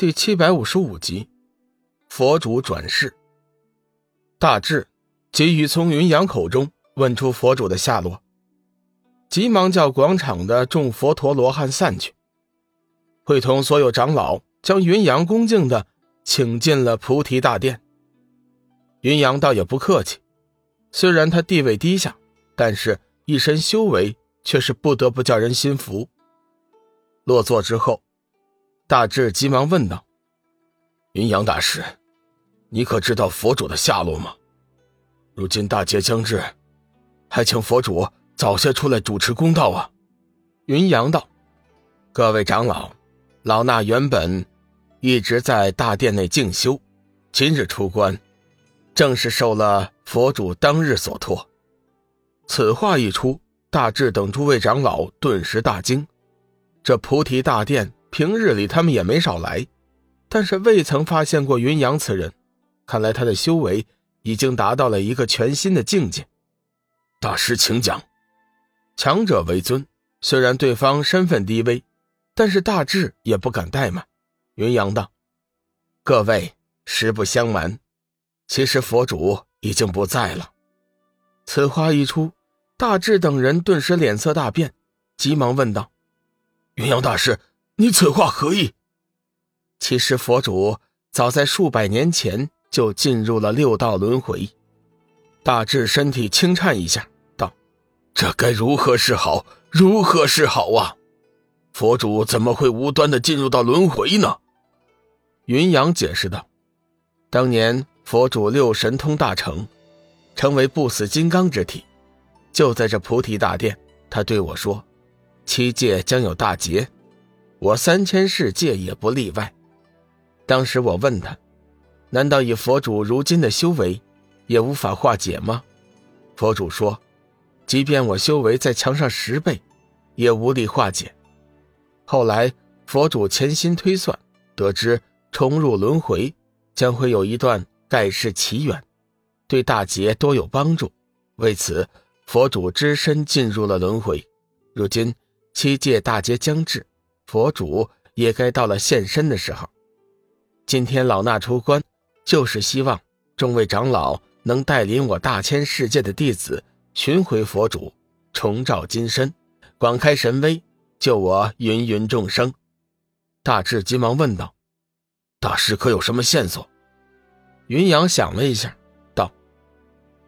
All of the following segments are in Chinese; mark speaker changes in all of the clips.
Speaker 1: 第七百五十五集，佛主转世。大智急于从云阳口中问出佛主的下落，急忙叫广场的众佛陀罗汉散去，会同所有长老将云阳恭敬的请进了菩提大殿。云阳倒也不客气，虽然他地位低下，但是一身修为却是不得不叫人心服。落座之后。大智急忙问道：“云阳大师，你可知道佛主的下落吗？如今大劫将至，还请佛主早些出来主持公道啊！”云阳道：“各位长老，老衲原本一直在大殿内静修，今日出关，正是受了佛主当日所托。”此话一出，大智等诸位长老顿时大惊，这菩提大殿。平日里他们也没少来，但是未曾发现过云阳此人。看来他的修为已经达到了一个全新的境界。大师，请讲。强者为尊，虽然对方身份低微，但是大智也不敢怠慢。云阳道：“各位，实不相瞒，其实佛主已经不在了。”此话一出，大智等人顿时脸色大变，急忙问道：“云阳大师。”你此话何意？其实佛主早在数百年前就进入了六道轮回。大智身体轻颤一下，道：“这该如何是好？如何是好啊？佛主怎么会无端的进入到轮回呢？”云阳解释道：“当年佛主六神通大成，成为不死金刚之体，就在这菩提大殿，他对我说：‘七界将有大劫。’”我三千世界也不例外。当时我问他：“难道以佛主如今的修为，也无法化解吗？”佛主说：“即便我修为再强上十倍，也无力化解。”后来佛主潜心推算，得知重入轮回将会有一段盖世奇缘，对大劫多有帮助。为此，佛主只身进入了轮回。如今七界大劫将至。佛主也该到了现身的时候。今天老衲出关，就是希望众位长老能带领我大千世界的弟子寻回佛主，重照金身，广开神威，救我芸芸众生。大智急忙问道：“大师可有什么线索？”云阳想了一下，道：“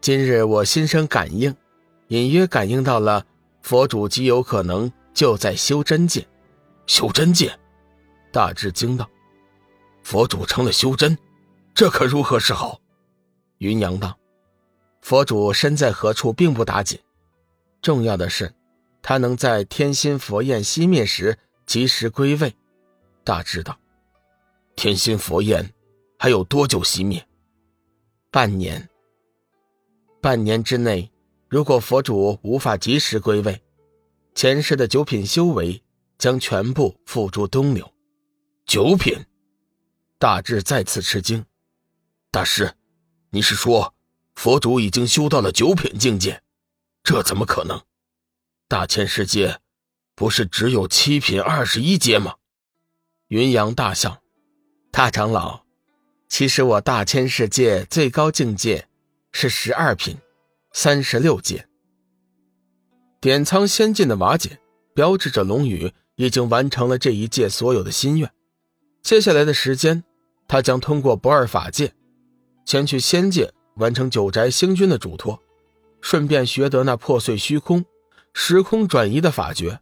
Speaker 1: 今日我心生感应，隐约感应到了佛主极有可能就在修真界。”修真界，大智惊道：“佛主成了修真，这可如何是好？”云阳道：“佛主身在何处并不打紧，重要的是，他能在天心佛焰熄灭时及时归位。”大智道：“天心佛焰还有多久熄灭？”半年。半年之内，如果佛主无法及时归位，前世的九品修为。将全部付诸东流。九品，大智再次吃惊。大师，你是说佛主已经修到了九品境界？这怎么可能？大千世界不是只有七品二十一阶吗？云阳大笑：“大长老，其实我大千世界最高境界是十二品，三十六阶。”点苍仙境的瓦解，标志着龙宇。已经完成了这一届所有的心愿，接下来的时间，他将通过不二法界，前去仙界完成九宅星君的嘱托，顺便学得那破碎虚空、时空转移的法诀。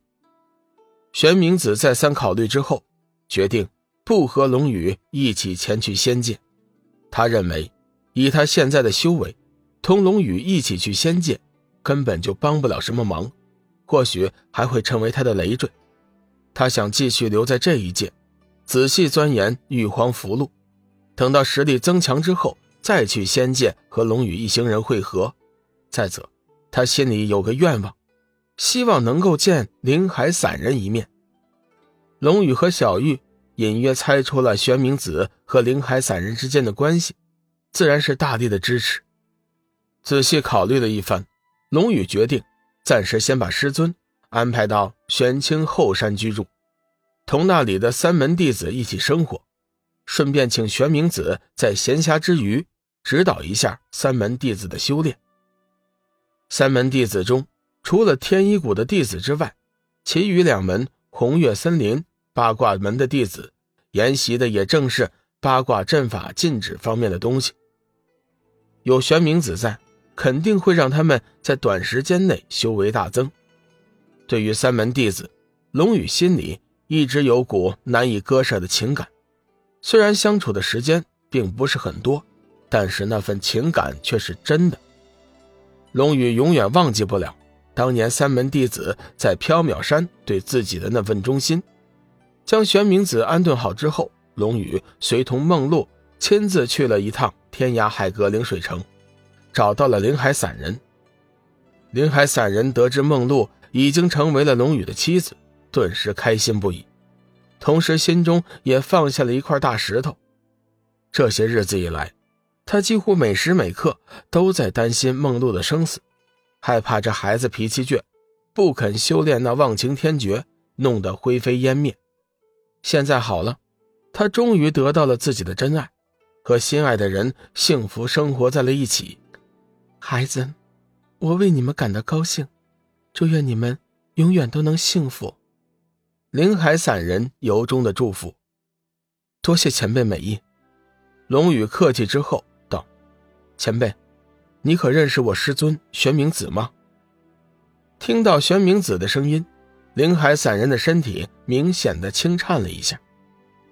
Speaker 1: 玄冥子再三考虑之后，决定不和龙宇一起前去仙界。他认为，以他现在的修为，同龙宇一起去仙界，根本就帮不了什么忙，或许还会成为他的累赘。他想继续留在这一界，仔细钻研玉皇符箓，等到实力增强之后，再去仙界和龙宇一行人会合。再者，他心里有个愿望，希望能够见灵海散人一面。龙宇和小玉隐约猜出了玄冥子和灵海散人之间的关系，自然是大力的支持。仔细考虑了一番，龙宇决定暂时先把师尊。安排到玄清后山居住，同那里的三门弟子一起生活，顺便请玄冥子在闲暇之余指导一下三门弟子的修炼。三门弟子中，除了天一谷的弟子之外，其余两门红月森林八卦门的弟子研习的也正是八卦阵法禁止方面的东西。有玄冥子在，肯定会让他们在短时间内修为大增。对于三门弟子，龙宇心里一直有股难以割舍的情感。虽然相处的时间并不是很多，但是那份情感却是真的。龙宇永远忘记不了当年三门弟子在缥缈山对自己的那份忠心。将玄冥子安顿好之后，龙宇随同梦露亲自去了一趟天涯海阁灵水城，找到了灵海散人。灵海散人得知梦露已经成为了龙宇的妻子，顿时开心不已，同时心中也放下了一块大石头。这些日子以来，他几乎每时每刻都在担心梦露的生死，害怕这孩子脾气倔，不肯修炼那忘情天诀，弄得灰飞烟灭。现在好了，他终于得到了自己的真爱，和心爱的人幸福生活在了一起。孩子，我为你们感到高兴，祝愿你们永远都能幸福。灵海散人由衷的祝福，多谢前辈美意。龙宇客气之后道。前辈，你可认识我师尊玄冥子吗？听到玄冥子的声音，灵海散人的身体明显的轻颤了一下。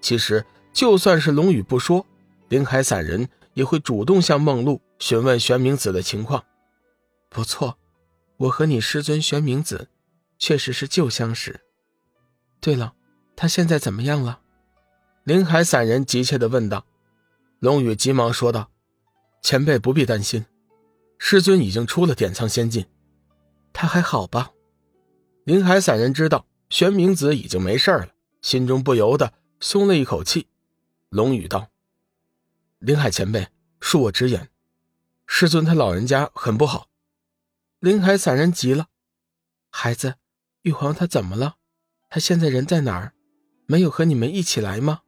Speaker 1: 其实，就算是龙宇不说，灵海散人也会主动向梦露询问玄冥子的情况。不错，我和你师尊玄冥子确实是旧相识。对了，他现在怎么样了？林海散人急切的问道。龙宇急忙说道。前辈不必担心，师尊已经出了点苍仙境，他还好吧？林海散人知道玄冥子已经没事了，心中不由得松了一口气。龙宇道：“林海前辈，恕我直言，师尊他老人家很不好。”林海散人急了：“孩子，玉皇他怎么了？他现在人在哪儿？没有和你们一起来吗？”